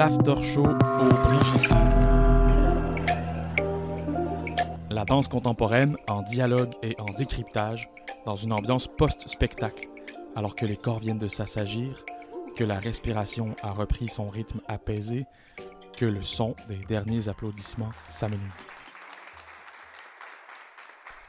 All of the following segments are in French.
l'after show au Brigitine. La danse contemporaine en dialogue et en décryptage dans une ambiance post-spectacle, alors que les corps viennent de s'assagir, que la respiration a repris son rythme apaisé, que le son des derniers applaudissements s'amenuise.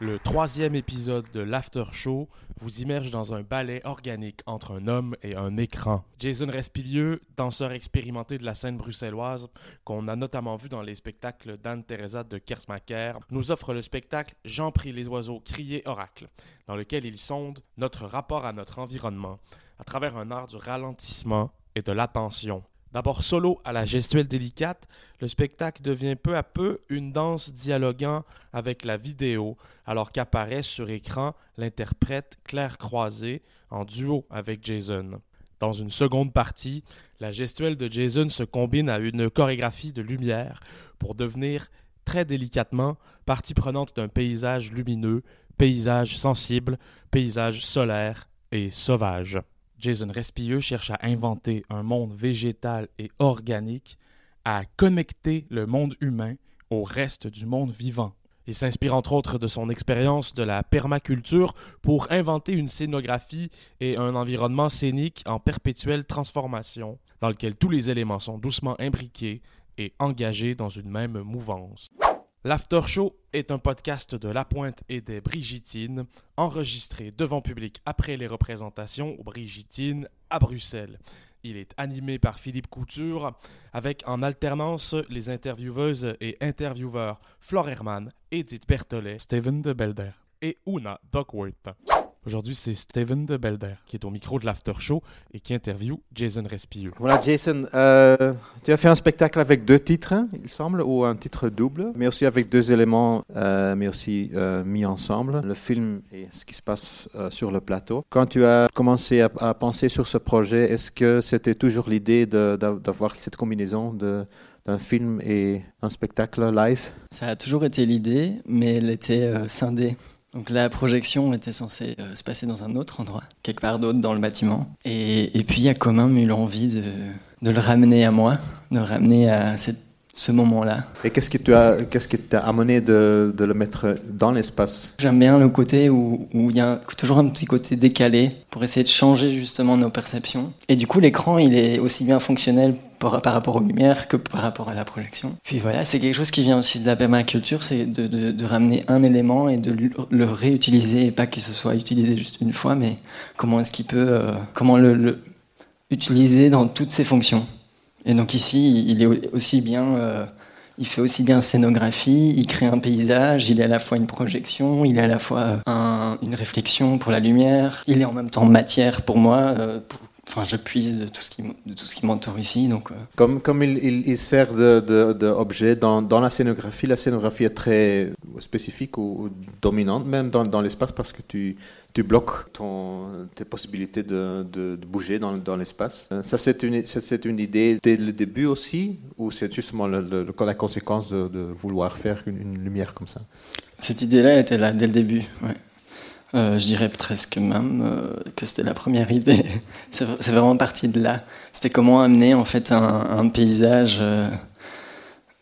Le troisième épisode de l'After Show vous immerge dans un ballet organique entre un homme et un écran. Jason Respilieux, danseur expérimenté de la scène bruxelloise, qu'on a notamment vu dans les spectacles d'Anne-Theresa de Kersmacher, nous offre le spectacle Jean prie les oiseaux crier oracle, dans lequel il sonde notre rapport à notre environnement à travers un art du ralentissement et de l'attention. D'abord solo à la gestuelle délicate, le spectacle devient peu à peu une danse dialoguant avec la vidéo, alors qu'apparaît sur écran l'interprète Claire Croisé en duo avec Jason. Dans une seconde partie, la gestuelle de Jason se combine à une chorégraphie de lumière pour devenir très délicatement partie prenante d'un paysage lumineux, paysage sensible, paysage solaire et sauvage. Jason Respilleux cherche à inventer un monde végétal et organique, à connecter le monde humain au reste du monde vivant. Il s'inspire entre autres de son expérience de la permaculture pour inventer une scénographie et un environnement scénique en perpétuelle transformation, dans lequel tous les éléments sont doucement imbriqués et engagés dans une même mouvance. L'After Show est un podcast de La Pointe et des Brigitines, enregistré devant public après les représentations aux Brigitines à Bruxelles. Il est animé par Philippe Couture, avec en alternance les intervieweuses et intervieweurs Flore Herman, Edith Berthollet, Steven de Belder et Una Duckworth. Aujourd'hui, c'est Steven de Belder qui est au micro de l'After Show et qui interviewe Jason Respilleux. Voilà, Jason, euh, tu as fait un spectacle avec deux titres, hein, il semble, ou un titre double, mais aussi avec deux éléments, euh, mais aussi euh, mis ensemble, le film et ce qui se passe euh, sur le plateau. Quand tu as commencé à, à penser sur ce projet, est-ce que c'était toujours l'idée d'avoir cette combinaison de d'un film et un spectacle live? Ça a toujours été l'idée, mais elle était euh, scindée. Donc la projection était censée euh, se passer dans un autre endroit, quelque part d'autre dans le bâtiment. Et, puis il y a eu l'envie de, de le ramener à moi, de le ramener à cette- ce moment-là. Et qu'est-ce qui t'a amené de, de le mettre dans l'espace? J'aime bien le côté où il y a toujours un petit côté décalé pour essayer de changer justement nos perceptions. Et du coup, l'écran, il est aussi bien fonctionnel par, par rapport aux lumières que par rapport à la projection. Puis voilà, c'est quelque chose qui vient aussi de la permaculture, c'est de, de, de ramener un élément et de le- le réutiliser, et pas qu'il se soit utilisé juste une fois, mais comment est-ce qu'il peut, euh, comment le, le utiliser dans toutes ses fonctions. Et donc ici, il est aussi bien, euh, il fait aussi bien scénographie, il crée un paysage, il est à la fois une projection, il est à la fois un- une réflexion pour la lumière, il est en même temps matière pour moi. euh, Enfin, je puise de tout ce qui, de qui m'entoure ici, donc. euh, Comme, comme il, il, sert de, de, de objet dans, dans la scénographie, la scénographie est très spécifique ou, ou dominante, même dans, l'espace, parce que tu, bloques tes possibilités de, bouger dans, l'espace. Euh, Ça, c'est une, c'est- une idée dès le début aussi, ou c'est justement la conséquence de, vouloir faire une, lumière comme ça? Cette idée-là était là dès le début. Euh, je dirais presque même euh, que c'était la première idée. c'est vraiment parti de là. C'était comment amener en fait un, paysage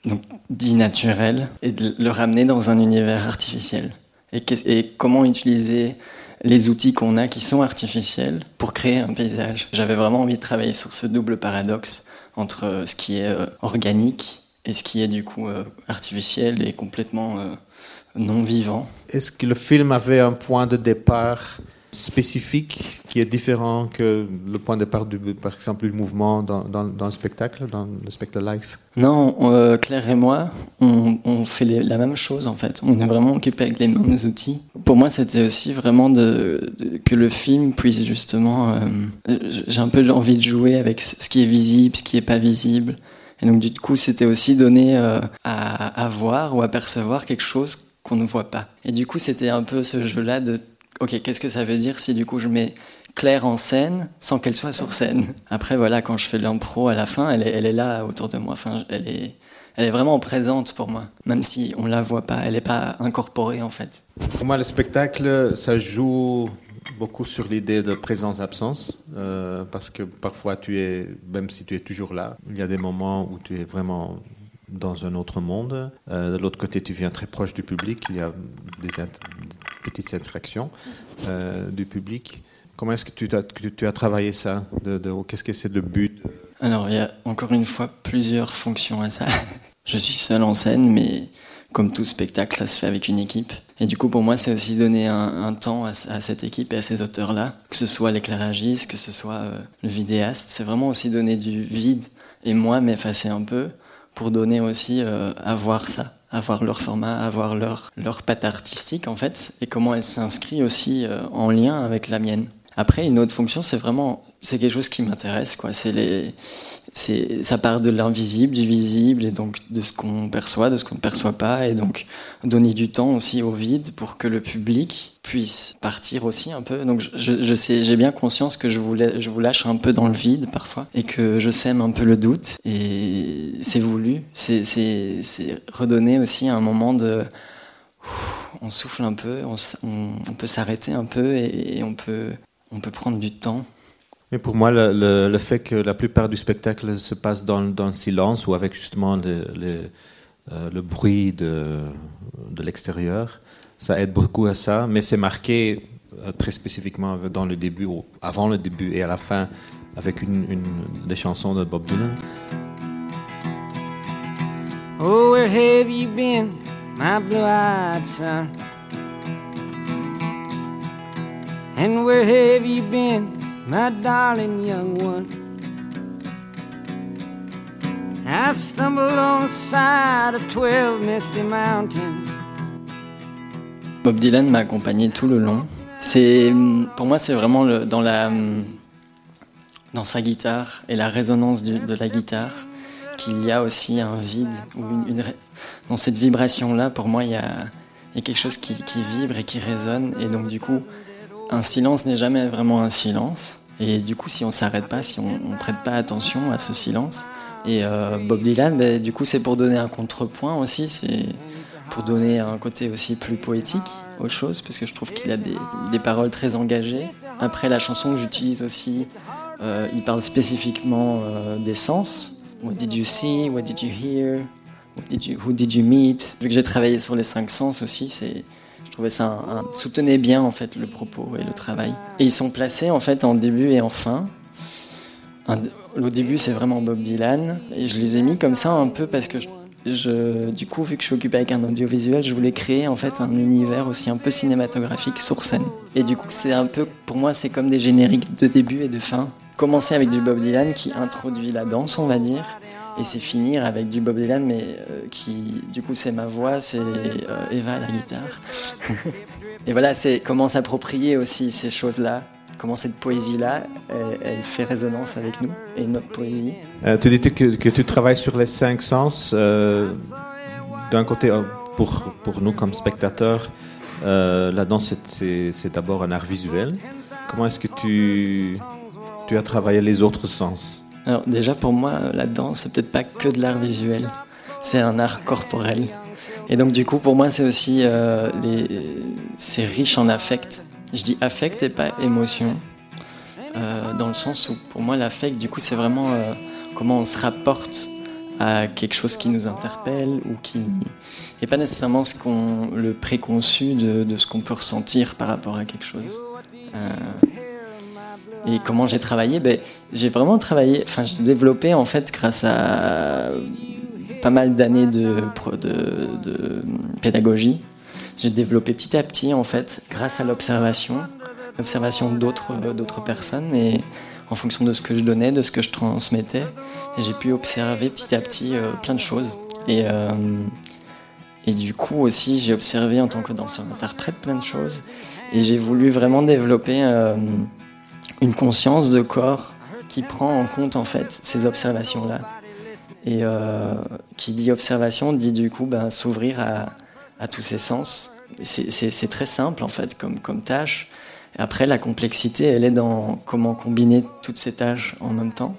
donc, dit naturel et de le ramener dans un univers artificiel. Et, et comment utiliser les outils qu'on a qui sont artificiels pour créer un paysage. J'avais vraiment envie de travailler sur ce double paradoxe entre euh, ce qui est euh, organique et ce qui est du coup euh, artificiel et complètement non vivant. Est-ce que le film avait un point de départ spécifique qui est différent que le point de départ, du, par exemple, du mouvement dans, dans, dans le spectacle, dans le spectacle live? Non, euh, Claire et moi, on, on fait la même chose en fait. On est vraiment occupés avec les mêmes outils. Pour moi, c'était aussi vraiment de, que le film puisse justement. euh, J'ai un peu envie de jouer avec ce qui est visible, ce qui est pas visible. Et donc du coup, c'était aussi donner euh, à, à voir ou à percevoir quelque chose qu'on ne voit pas. Et du coup, c'était un peu ce jeu-là de ok, qu'est-ce que ça veut dire si du coup je mets Claire en scène sans qu'elle soit sur scène. Après, voilà, quand je fais l'impro à la fin, elle est, là autour de moi. Enfin, elle est, vraiment présente pour moi, même si on la voit pas. Elle n'est pas incorporée en fait. Pour moi, le spectacle, ça joue beaucoup sur l'idée de présence-absence, euh, parce que parfois tu es, même si tu es toujours là, il y a des moments où tu es vraiment dans un autre monde. Euh, de l'autre côté, tu viens très proche du public, il y a des, petites interactions euh, du public. Comment est-ce que tu as, travaillé ça Qu'est-ce que c'est le but? Alors, il y a encore une fois plusieurs fonctions à ça. Je suis seul en scène, mais comme tout spectacle, ça se fait avec une équipe. Et du coup, pour moi, c'est aussi donner un, temps à, cette équipe et à ces auteurs-là, que ce soit l'éclairagiste, que ce soit euh, le vidéaste. C'est vraiment aussi donner du vide et moi m'effacer un peu pour donner aussi euh, à voir ça, à voir leur format, à voir leur, leur patte artistique en fait, et comment elle s'inscrit aussi euh, en lien avec la mienne. Après, une autre fonction, c'est vraiment, c'est quelque chose qui m'intéresse, quoi. C'est les, c'est, ça part de l'invisible, du visible, et donc de ce qu'on perçoit, de ce qu'on ne perçoit pas, et donc donner du temps aussi au vide pour que le public puisse partir aussi un peu. Donc je, sais, j'ai bien conscience que je vous, je vous lâche un peu dans le vide parfois, et que je sème un peu le doute, et c'est voulu. C'est, c'est, redonner aussi un moment de on souffle un peu, on, on, peut s'arrêter un peu et, on peut on peut prendre du temps. Mais pour moi, le, fait que la plupart du spectacle se passe dans, dans le silence ou avec justement le, le, euh, le bruit de, de l'extérieur, ça aide beaucoup à ça. Mais c'est marqué euh, très spécifiquement dans le début, avant le début et à la fin, avec une, des chansons de Bob Dylan. Oh, where have you been, my blue-eyed son? And where have you been, my darling young one? I've stumbled on the side of 12 misty mountains. Bob Dylan m'a accompagné tout le long. C'est, pour moi, c'est vraiment dans la, dans sa guitare et la résonance de la guitare qu'il y a aussi un vide ou une, dans cette vibration là. Pour moi, il y a, y a quelque chose qui, vibre et qui résonne et donc du coup, un silence n'est jamais vraiment un silence. Et du coup, si on s'arrête pas, si on, ne prête pas attention à ce silence, et euh, Bob Dylan, ben, du coup, c'est pour donner un contrepoint aussi, pour donner un côté aussi plus poétique aux choses, parce que je trouve qu'il a des, des, paroles très engagées. Après, la chanson que j'utilise aussi, euh, il parle spécifiquement euh, des sens. What did you see? What did you hear? What did you, who did you meet? Vu que j'ai travaillé sur les cinq sens aussi, c'est je trouvais ça un, soutenait bien en fait le propos et le travail. Et ils sont placés en fait en début et en fin. au début c'est vraiment Bob Dylan et je les ai mis comme ça un peu parce que je, du coup vu que je suis occupé avec un audiovisuel, je voulais créer en fait un univers aussi un peu cinématographique sur scène. Et du coup c'est un peu pour moi c'est comme des génériques de début et de fin. Commencer avec du Bob Dylan qui introduit la danse on va dire et c'est finir avec du Bob Dylan, mais euh, qui, du coup, c'est ma voix, c'est euh, Eva à la guitare. et voilà, c'est comment s'approprier aussi ces choses-là, comment cette poésie-là, elle, fait résonance avec nous et notre poésie. Euh, tu dis que, que, tu travailles sur les cinq sens. D'un côté, pour, pour nous comme spectateurs, la danse, c'est d'abord un art visuel. Comment est-ce que tu, tu as travaillé les autres sens? Alors déjà pour moi, la danse, c'est peut-être pas que de l'art visuel, c'est un art corporel. Et donc du coup, pour moi, c'est aussi euh, c'est riche en affect. Je dis affect et pas émotion, euh, dans le sens où pour moi, l'affect, du coup, c'est vraiment euh, comment on se rapporte à quelque chose qui nous interpelle ou qui et pas nécessairement ce qu'on le préconçu de, ce qu'on peut ressentir par rapport à quelque chose. Et comment j'ai travaillé ben, J'ai vraiment travaillé, enfin j'ai développé en fait grâce à pas mal d'années de, pédagogie. J'ai développé petit à petit en fait grâce à l'observation, l'observation d'autres d'autres personnes et en fonction de ce que je donnais, de ce que je transmettais, j'ai pu observer petit à petit euh, plein de choses. Et, euh, et du coup aussi j'ai observé en tant que danseur interprète plein de choses et j'ai voulu vraiment développer euh, une conscience de corps qui prend en compte en fait ces observations-là. Et euh, qui dit observation dit du coup ben, s'ouvrir à, à, tous ces sens. C'est très simple en fait comme, tâche. Après, la complexité, elle est dans comment combiner toutes ces tâches en même temps.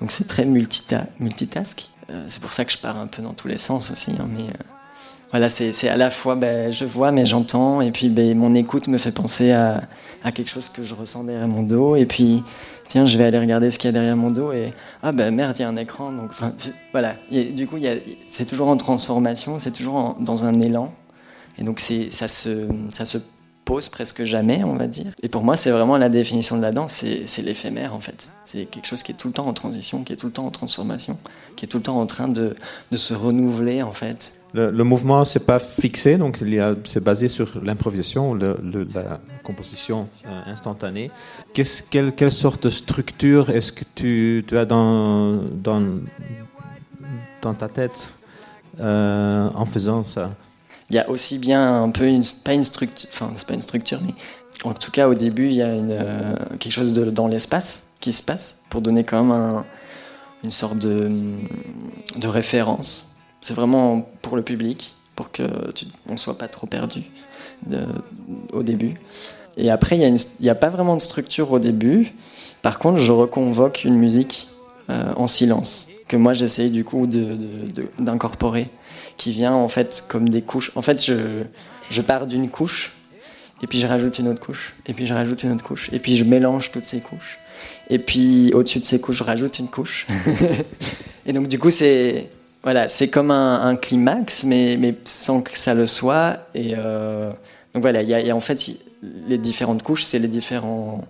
Donc c'est très multita multitask. Euh, c'est pour ça que je pars un peu dans tous les sens aussi. Hein, mais, euh, voilà, c'est à la fois, ben, je vois, mais j'entends, et puis ben, mon écoute me fait penser à, à, quelque chose que je ressens derrière mon dos, et puis, tiens, je vais aller regarder ce qu'il y a derrière mon dos, et ah ben merde, il y a un écran, donc voilà. du coup, c'est toujours en transformation, c'est toujours dans un élan, et donc ça se, ça se pose presque jamais, on va dire. Et pour moi, c'est vraiment la définition de la danse, c'est l'éphémère en fait. C'est quelque chose qui est tout le temps en transition, qui est tout le temps en transformation, qui est tout le temps en train de, de se renouveler en fait. Le, le mouvement, c'est pas fixé, donc c'est basé sur l'improvisation, la composition euh, instantanée. quelle, quelle, sorte de structure est-ce que tu, tu, as dans, dans, dans ta tête euh, en faisant ça? Il y a aussi bien un peu une, pas une structure, enfin c'est pas une structure, mais en tout cas au début il y a euh, quelque chose dans l'espace qui se passe pour donner quand même un, une sorte de, référence c'est vraiment pour le public, pour qu'on ne soit pas trop perdu au début. Et après, il n'y a, pas vraiment de structure au début. Par contre, je reconvoque une musique euh, en silence, que moi j'essaye du coup d'incorporer, qui vient en fait comme des couches. En fait, je, je pars d'une couche, et puis je rajoute une autre couche, et puis je rajoute une autre couche, et puis je mélange toutes ces couches. Et puis au-dessus de ces couches, je rajoute une couche. et donc du coup, c'est voilà, c'est comme un, climax, mais, mais sans que ça le soit. Et euh, donc voilà, il y, a en fait les différentes couches, c'est les différents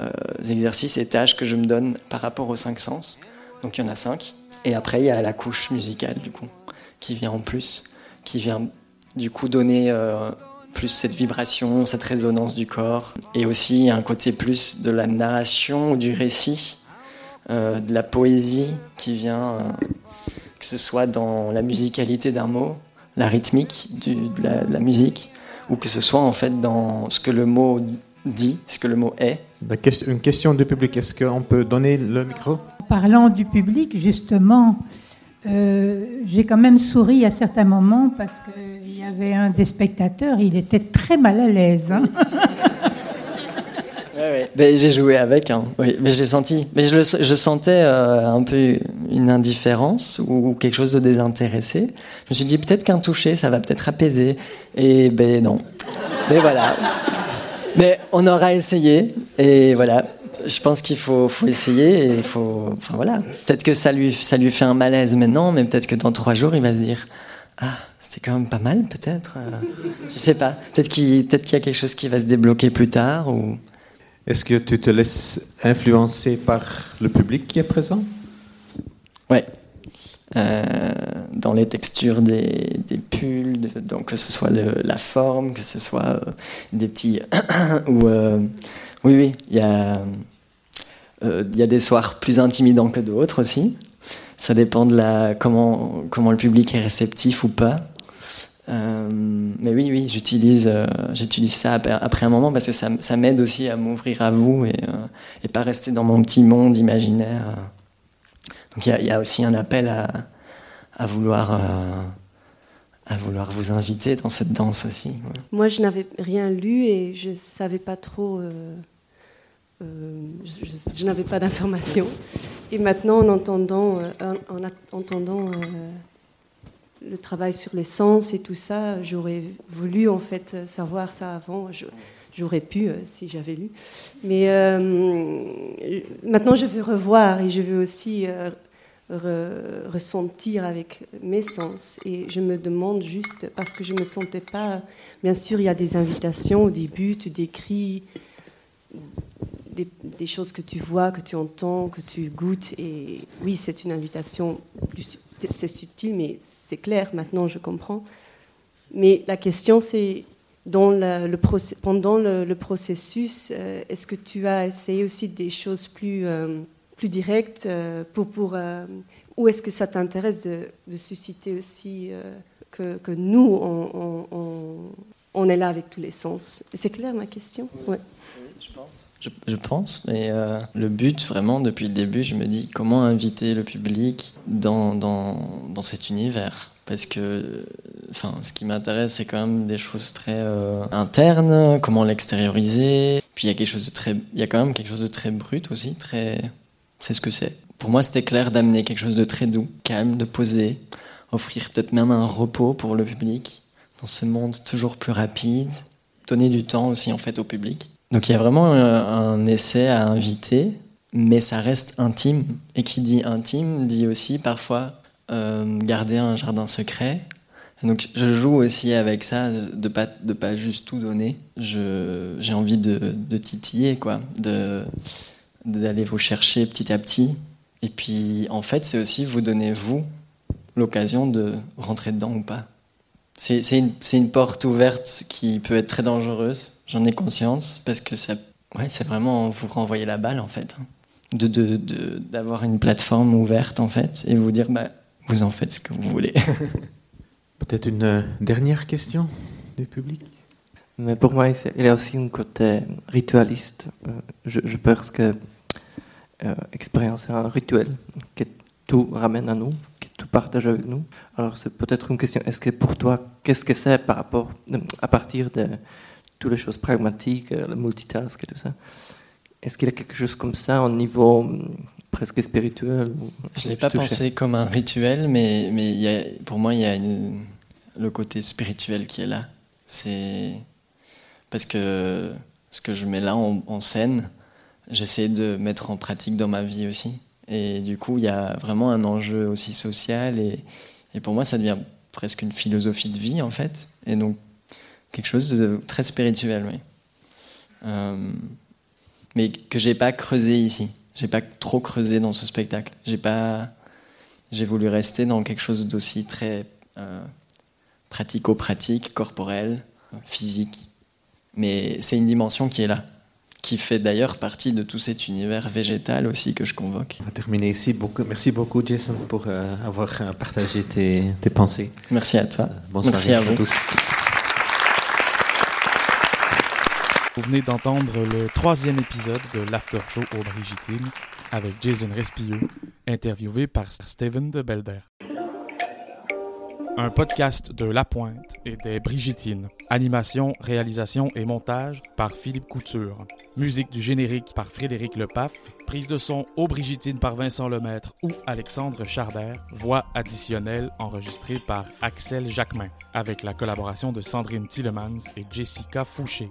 euh, exercices et tâches que je me donne par rapport aux cinq sens. Donc il y en a cinq. Et après, il y a la couche musicale, du coup, qui vient en plus, qui vient du coup donner euh, plus cette vibration, cette résonance du corps. Et aussi un côté plus de la narration ou du récit, de la poésie qui vient que ce soit dans la musicalité d'un mot, la rythmique de, la, musique, ou que ce soit en fait dans ce que le mot dit, ce que le mot est. Une question du public, est-ce qu'on peut donner le micro? Parlant du public, justement, euh, j'ai quand même souri à certains moments parce qu'il y avait un des spectateurs, il était très mal à l'aise. Hein. j'ai joué avec, hein. oui, mais j'ai senti, mais je, sentais euh, un peu une indifférence ou quelque chose de désintéressé. Je me suis dit peut-être qu'un toucher, ça va peut-être apaiser, et ben non. Mais voilà. Mais on aura essayé, et voilà. Je pense qu'il faut, faut essayer, et faut, enfin voilà. Peut-être que ça lui, ça lui fait un malaise maintenant, mais peut-être que dans trois jours, il va se dire. Ah, c'était quand même pas mal, peut-être. Euh. Je sais pas. Peut-être qu'il peut qu'il y a quelque chose qui va se débloquer plus tard. Ou... Est-ce que tu te laisses influencer par le public qui est présent? Ouais. Euh, dans les textures des, des pulls, donc que ce soit la forme, que ce soit euh, des petits. ou, euh, oui, oui, il y, a, il y a des soirs plus intimidants que d'autres aussi. Ça dépend de la, comment, comment le public est réceptif ou pas. Euh, mais oui, oui, j'utilise, euh, ça après, un moment parce que ça, m'aide aussi à m'ouvrir à vous et, euh, pas rester dans mon petit monde imaginaire. Donc il y, a aussi un appel à, à vouloir, à vouloir vous inviter dans cette danse aussi. Moi, je n'avais rien lu et je savais pas trop. Je, je n'avais pas d'informations. Et maintenant, en entendant, en, entendant le travail sur les sens et tout ça, j'aurais voulu en fait savoir ça avant. J'aurais pu euh, si j'avais lu. Mais euh, maintenant, je veux revoir et je veux aussi euh, ressentir avec mes sens. Et je me demande juste, parce que je ne me sentais pas. Bien sûr, il y a des invitations au début, tu décris des, choses que tu vois, que tu entends, que tu goûtes. Et oui, c'est une invitation c'est subtil, mais c'est clair, maintenant je comprends. Mais la question, c'est dans le, pendant le, processus, euh, est-ce que tu as essayé aussi des choses plus, euh, plus directes euh, pour, pour ou est-ce que ça t'intéresse de, susciter aussi que, que, nous, on, est là avec tous les sens C'est clair ma question ouais. Je pense. Je, pense, mais euh, le but vraiment depuis le début, je me dis comment inviter le public dans, dans, dans cet univers? Parce que enfin, ce qui m'intéresse, c'est quand même des choses très euh, internes, comment l'extérioriser. Puis il y a quelque chose de très, il y a quand même quelque chose de très brut aussi, très, c'est ce que c'est. Pour moi, c'était clair d'amener quelque chose de très doux, calme, de posé, offrir peut-être même un repos pour le public dans ce monde toujours plus rapide, donner du temps aussi en fait au public. Donc il y a vraiment un, essai à inviter, mais ça reste intime. Et qui dit intime dit aussi parfois euh, garder un jardin secret. donc je joue aussi avec ça, de pas de pas juste tout donner. J'ai envie de, de, titiller quoi, de d'aller vous chercher petit à petit. Et puis en fait c'est aussi vous donner vous l'occasion de rentrer dedans ou pas. C'est une, une, porte ouverte qui peut être très dangereuse, j'en ai conscience, parce que ça, ouais, c'est vraiment vous renvoyer la balle en fait. Hein. De D'avoir de, une plateforme ouverte en fait, et vous dire, bah, vous en faites ce que vous voulez. Peut-être une euh, dernière question du public Mais pour moi, il y a aussi un côté ritualiste. Euh, je, je pense que euh, expérience est un rituel, que tout ramène à nous, tout partage avec nous. Alors c'est peut-être une question, est-ce que pour toi, qu'est-ce que c'est par rapport, à partir de toutes les choses pragmatiques, le multitask et tout ça, est-ce qu'il y a quelque chose comme ça au niveau hum, presque spirituel Je ne l'ai pas pensé comme un rituel, mais, mais y a, pour moi, il y a le côté spirituel qui est là. C'est parce que ce que je mets là en, en scène, j'essaie de mettre en pratique dans ma vie aussi. Et du coup, il y a vraiment un enjeu aussi social. Et, pour moi, ça devient presque une philosophie de vie, en fait. Et donc, quelque chose de très spirituel, oui. Euh, mais que j'ai pas creusé ici. J'ai pas trop creusé dans ce spectacle. J'ai pas. J'ai voulu rester dans quelque chose d'aussi très euh, pratico-pratique, corporel, physique. Mais c'est une dimension qui est là qui fait d'ailleurs partie de tout cet univers végétal aussi que je convoque. On va terminer ici. Beaucoup, merci beaucoup Jason pour euh, avoir euh, partagé tes, tes, pensées. Merci à toi. Euh, bonsoir merci à, vous. tous. Vous venez d'entendre le troisième épisode de l'After Show au Brigitine avec Jason Respilleux, interviewé par Steven de Belder un podcast de La Pointe et des Brigitines. Animation, réalisation et montage par Philippe Couture. Musique du générique par Frédéric Lepaf. Prise de son au Brigitine par Vincent Lemaître ou Alexandre Charder. Voix additionnelle enregistrée par Axel Jacquemin avec la collaboration de Sandrine Tillemans et Jessica Fouché.